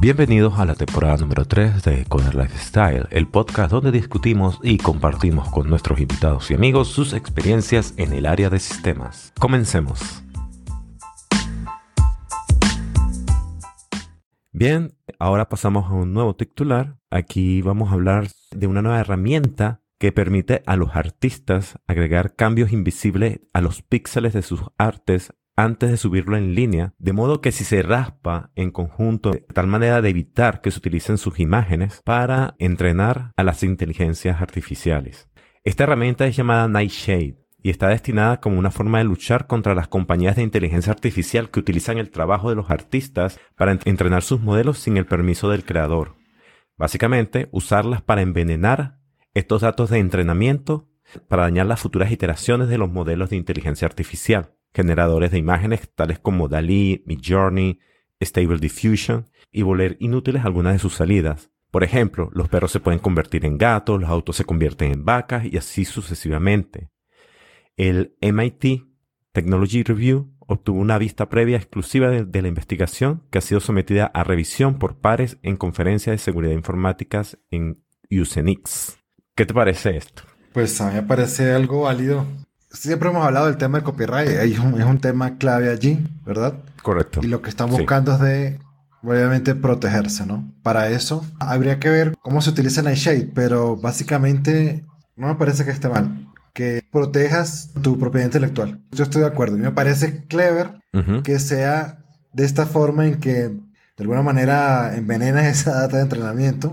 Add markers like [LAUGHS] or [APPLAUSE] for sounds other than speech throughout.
Bienvenidos a la temporada número 3 de Coder Lifestyle, el podcast donde discutimos y compartimos con nuestros invitados y amigos sus experiencias en el área de sistemas. Comencemos. Bien, ahora pasamos a un nuevo titular. Aquí vamos a hablar de una nueva herramienta que permite a los artistas agregar cambios invisibles a los píxeles de sus artes antes de subirlo en línea, de modo que si se raspa en conjunto, de tal manera de evitar que se utilicen sus imágenes para entrenar a las inteligencias artificiales. Esta herramienta es llamada Nightshade y está destinada como una forma de luchar contra las compañías de inteligencia artificial que utilizan el trabajo de los artistas para entrenar sus modelos sin el permiso del creador. Básicamente, usarlas para envenenar estos datos de entrenamiento para dañar las futuras iteraciones de los modelos de inteligencia artificial generadores de imágenes tales como DALI, Midjourney, Stable Diffusion y volver inútiles algunas de sus salidas. Por ejemplo, los perros se pueden convertir en gatos, los autos se convierten en vacas y así sucesivamente. El MIT Technology Review obtuvo una vista previa exclusiva de, la investigación que ha sido sometida a revisión por pares en conferencias de seguridad informáticas en Usenix. ¿Qué te parece esto? Pues a mí me parece algo válido siempre hemos hablado del tema del copyright, es un, es un tema clave allí, ¿verdad? Correcto. Y lo que están buscando es de, obviamente, protegerse, ¿no? Para eso habría que ver cómo se utiliza Nightshade, pero básicamente no me parece que esté mal. Que protejas tu propiedad intelectual. Yo estoy de acuerdo. Y me parece clever que sea de esta forma en que de alguna manera envenenas [LAUGHS] esa data de entrenamiento,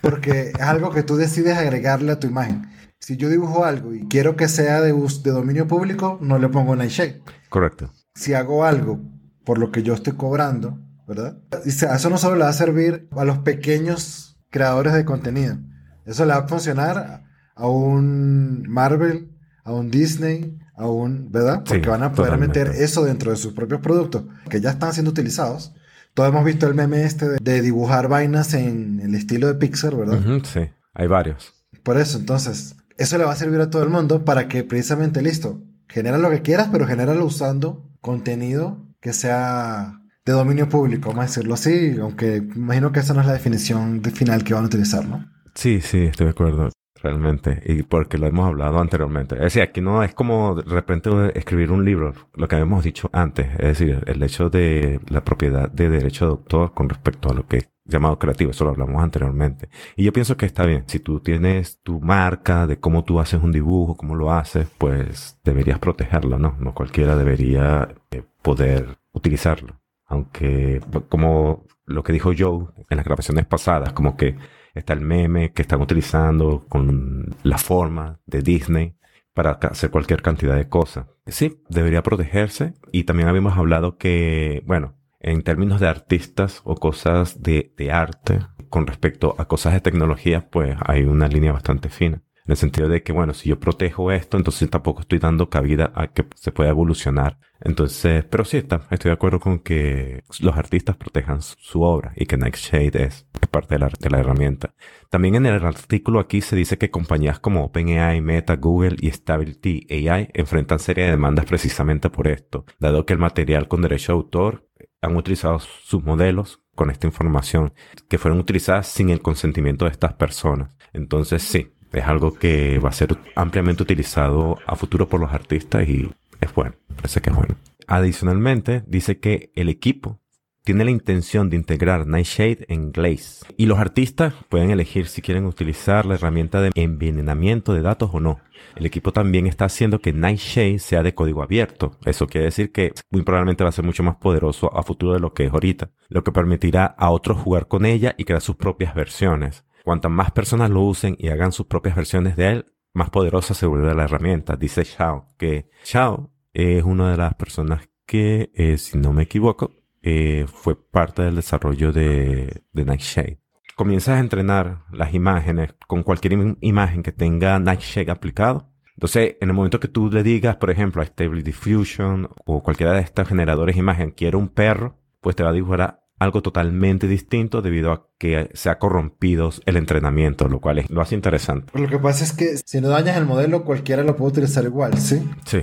porque es algo que tú decides agregarle a tu imagen. Si yo dibujo algo y quiero que sea de, de dominio público, no le pongo Nightshade. Correcto. Si hago algo por lo que yo estoy cobrando, ¿verdad? Y eso no solo le va a servir a los pequeños creadores de contenido. Eso le va a funcionar a un Marvel, a un Disney, a un, ¿verdad? Porque van a poder meter eso dentro de sus propios productos que ya están siendo utilizados. Todos hemos visto el meme este de, dibujar vainas en el estilo de Pixar, ¿verdad? sí, hay varios. Por eso, entonces, eso le va a servir a todo el mundo para que precisamente, listo, genera lo que quieras, pero genéralo usando contenido que sea de dominio público, vamos a decirlo así, aunque imagino que esa no es la definición final que van a utilizar, ¿no? Sí, sí, estoy de acuerdo realmente, y porque lo hemos hablado anteriormente. Es decir, aquí no es como de repente escribir un libro, lo que habíamos dicho antes, es decir, el hecho de la propiedad de derecho de autor con respecto a lo que llamado creativo, eso lo hablamos anteriormente. Y yo pienso que está bien, si tú tienes tu marca de cómo tú haces un dibujo, cómo lo haces, pues deberías protegerlo, ¿no? No cualquiera debería eh, poder utilizarlo. Aunque, como lo que dijo Joe en las grabaciones pasadas, como que está el meme que están utilizando con la forma de Disney para hacer cualquier cantidad de cosas. Sí, debería protegerse. Y también habíamos hablado que, bueno, en términos de artistas o cosas de, arte, con respecto a cosas de tecnología, pues hay una línea bastante fina. En el sentido de que, bueno, si yo protejo esto, entonces tampoco estoy dando cabida a que se pueda evolucionar. Entonces, pero sí está, estoy de acuerdo con que los artistas protejan su obra y que Nightshade es parte de la, de la herramienta. También en el artículo aquí se dice que compañías como OpenAI, Meta, Google y Stability AI enfrentan serie de demandas precisamente por esto, dado que el material con derecho de autor han utilizado sus modelos con esta información que fueron utilizadas sin el consentimiento de estas personas. Entonces sí, es algo que va a ser ampliamente utilizado a futuro por los artistas y es bueno, parece que es bueno. Adicionalmente, dice que el equipo tiene la intención de integrar Nightshade en Glaze y los artistas pueden elegir si quieren utilizar la herramienta de envenenamiento de datos o no. El equipo también está haciendo que Nightshade sea de código abierto. Eso quiere decir que muy probablemente va a ser mucho más poderoso a futuro de lo que es ahorita, lo que permitirá a otros jugar con ella y crear sus propias versiones. Cuantas más personas lo usen y hagan sus propias versiones de él, más poderosa se vuelve la herramienta. Dice Xiao, que Xiao es una de las personas que, eh, si no me equivoco, eh, fue parte del desarrollo de, de Nightshade. Comienzas a entrenar las imágenes con cualquier imagen que tenga Nightshade aplicado. Entonces, en el momento que tú le digas, por ejemplo, a Stable Diffusion o cualquiera de estos generadores de imagen, quiero un perro, pues te va a dibujar algo totalmente distinto debido a que se ha corrompido el entrenamiento, lo cual es, lo hace interesante. Lo que pasa es que si no dañas el modelo, cualquiera lo puede utilizar igual, ¿sí? Sí.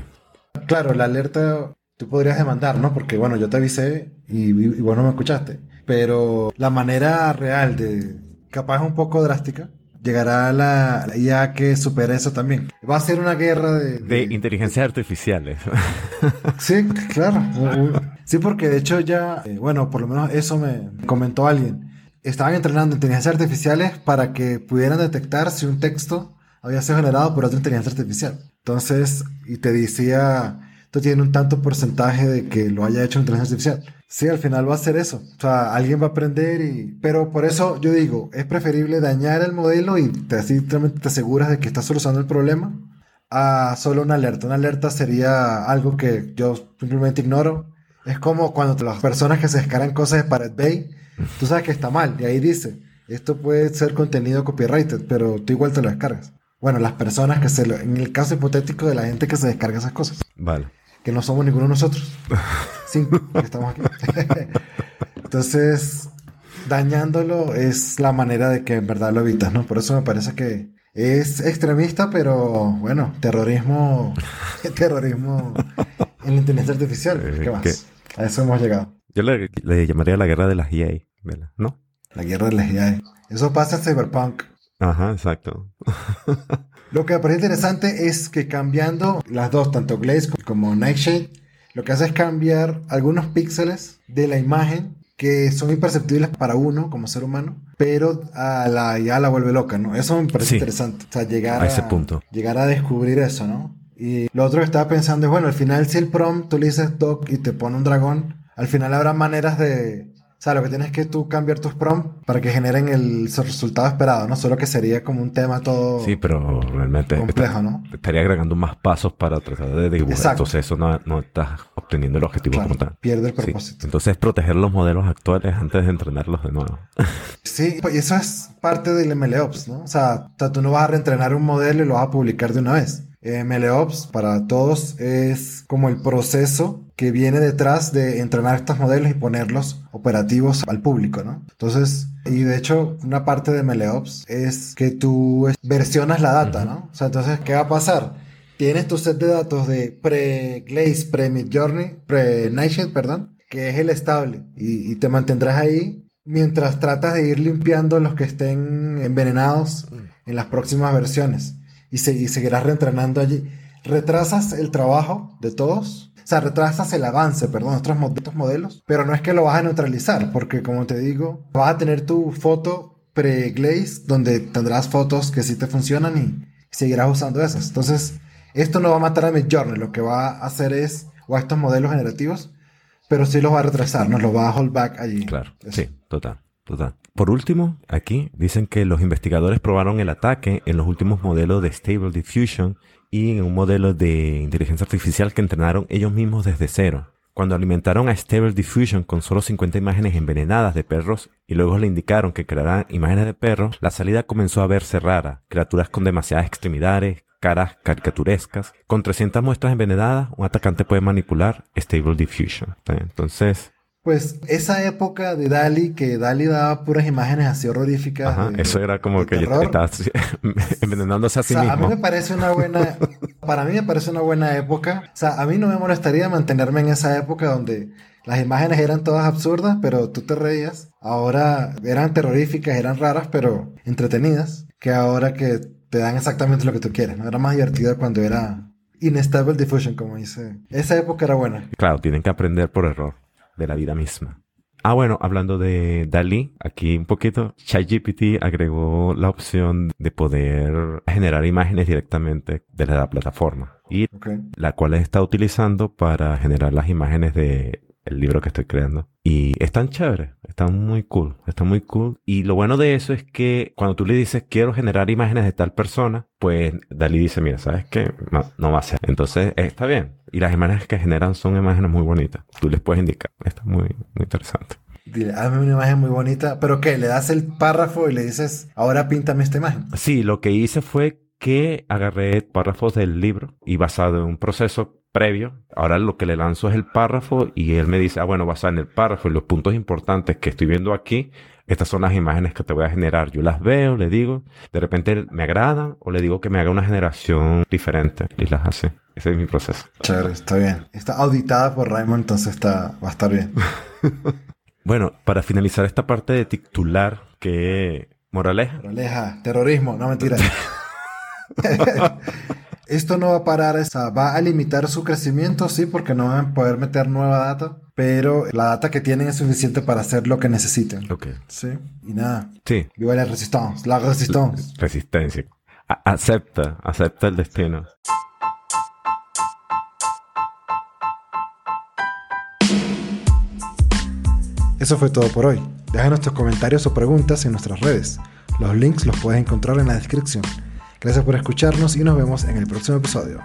Claro, la alerta tú podrías demandar, ¿no? Porque bueno, yo te avisé y, vos no me escuchaste. Pero la manera real de, capaz un poco drástica, llegará la, la IA que supere eso también. Va a ser una guerra de... De inteligencias artificiales. [LAUGHS] Sí, claro. Sí, porque de hecho ya, eh, bueno, por lo menos eso me comentó alguien. Estaban entrenando inteligencias artificiales para que pudieran detectar si un texto había sido generado por otra inteligencia artificial. Entonces, y te decía, esto tiene un tanto porcentaje de que lo haya hecho inteligencia artificial. Sí, al final va a ser eso. O sea, alguien va a aprender y... Pero por eso yo digo, es preferible dañar el modelo y te, así te aseguras de que estás solucionando el problema a solo una alerta. Una alerta sería algo que yo simplemente ignoro. Es como cuando las personas que se descargan cosas de Pirate Bay, tú sabes que está mal y ahí dice, esto puede ser contenido copyrighted, pero tú igual te lo descargas. Bueno, las personas que se lo, en el caso hipotético de la gente que se descarga esas cosas, Vale. Que no somos ninguno de nosotros. Cinco que estamos aquí. [LAUGHS] Entonces, dañándolo es la manera de que en verdad lo evitas, ¿no? Por eso me parece que es extremista, pero bueno, terrorismo, [LAUGHS] terrorismo en la inteligencia artificial. Eh, ¿Qué más? ¿qué? A eso hemos llegado. Yo le, le llamaría la guerra de las EA, ¿verdad? ¿no? La guerra de las IA. Eso pasa en Cyberpunk. Ajá, exacto. [LAUGHS] Lo que me parece interesante es que cambiando las dos, tanto Glaze como Nightshade, lo que hace es cambiar algunos píxeles de la imagen que son imperceptibles para uno como ser humano, pero a la IA la vuelve loca, ¿no? Eso me parece Sí. interesante. O sea, llegar A ese punto. Llegar a descubrir eso, ¿no? Y lo otro que estaba pensando es, bueno, al final si el prompt tú le dices doc y te pone un dragón, al final habrá maneras de... O sea, lo que tienes es que tú cambiar tus prompts para que generen el resultado esperado, ¿no? Solo que sería como un tema todo Sí, pero realmente complejo, ¿no? estaría agregando más pasos para tratar de dibujar. Exacto. Entonces eso no, no estás obteniendo el objetivo Claro, como tal. pierde el Sí. propósito. Entonces proteger los modelos actuales antes de entrenarlos de nuevo. [LAUGHS] Sí, pues, y eso es parte del MLOps, ¿no? O sea, tú no vas a reentrenar un modelo y lo vas a publicar de una vez. Eh, MLOps para todos es como el proceso que viene detrás de entrenar estos modelos y ponerlos operativos al público, ¿no? Entonces, y de hecho, una parte de MLOps es que tú versionas la data, ¿no? O sea, entonces, ¿qué va a pasar? Tienes tu set de datos de pre-Glaze, pre-Midjourney, pre-Nightshade, perdón, que es el estable. Y, y te mantendrás ahí mientras tratas de ir limpiando los que estén envenenados en las próximas versiones. Y, se- y seguirás reentrenando allí. Retrasas el trabajo de todos. O sea, retrasas el avance, perdón, de estos, mo- de estos modelos. Pero no es que lo vas a neutralizar, porque como te digo, vas a tener tu foto pre-glaze, donde tendrás fotos que sí te funcionan y seguirás usando esas. Entonces, esto no va a matar a Midjourney, lo que va a hacer es, o a estos modelos generativos, pero sí los va a retrasar, no los va a hold back allí. Claro, Eso. sí, total, Por último, aquí dicen que los investigadores probaron el ataque en los últimos modelos de Stable Diffusion y en un modelo de inteligencia artificial que entrenaron ellos mismos desde cero. Cuando alimentaron a Stable Diffusion con solo 50 imágenes envenenadas de perros y luego le indicaron que crearan imágenes de perros, la salida comenzó a verse rara. Criaturas con demasiadas extremidades, caras caricaturescas. Con 300 muestras envenenadas, un atacante puede manipular Stable Diffusion. Entonces, Pues esa época de Dali, que Dali daba puras imágenes así horroríficas. Ajá, de- eso era como que ya terror. estaba así, [LAUGHS] envenenándose a O sí sea, a mí mismo. me parece una buena, para mí me parece una buena época. O sea, a mí no me molestaría mantenerme en esa época donde las imágenes eran todas absurdas, pero tú te reías. Ahora eran terroríficas, eran raras, pero entretenidas. Que ahora que te dan exactamente lo que tú quieres, ¿no? Era más divertido cuando era Instable Diffusion, como dice. Esa época era buena. Claro, tienen que aprender por error de la vida misma. Ah, bueno, hablando de Dalí, aquí un poquito, ChatGPT agregó la opción de poder generar imágenes directamente desde la plataforma y la cual está utilizando para generar las imágenes de el libro que estoy creando. Y están chéveres, están muy cool, están muy cool. Y lo bueno de eso es que cuando tú le dices quiero generar imágenes de tal persona, pues Dalí dice, mira, ¿sabes qué? No, no va a ser. Entonces, está bien. Y las imágenes que generan son imágenes muy bonitas. Tú les puedes indicar. Está muy, muy interesante. Dile, hazme una imagen muy bonita. ¿Pero qué? Le das el párrafo y le dices, ahora píntame esta imagen. Sí, lo que hice fue que agarré párrafos del libro y basado en un proceso previo, ahora lo que le lanzo es el párrafo y él me dice, ah, bueno, basado en el párrafo y los puntos importantes que estoy viendo aquí, estas son las imágenes que te voy a generar. Yo las veo, le digo, de repente me agradan o le digo que me haga una generación diferente y las hace. Ese es mi proceso. Chévere, está bien. Está auditada por Raymond, entonces está, va a estar bien. [LAUGHS] Bueno, para finalizar esta parte de titular, ¿qué moraleja? Moraleja, terrorismo, no mentira. [LAUGHS] Esto no va a parar, o sea, va a limitar su crecimiento, sí, porque no van a poder meter nueva data, pero la data que tienen es suficiente para hacer lo que necesiten. Ok. Sí, y nada. Sí, Viva la resistance, la resistencia. A- acepta, acepta el destino. Eso fue todo por hoy. Déjanos tus comentarios o preguntas en nuestras redes. Los links los puedes encontrar en la descripción. Gracias por escucharnos y nos vemos en el próximo episodio.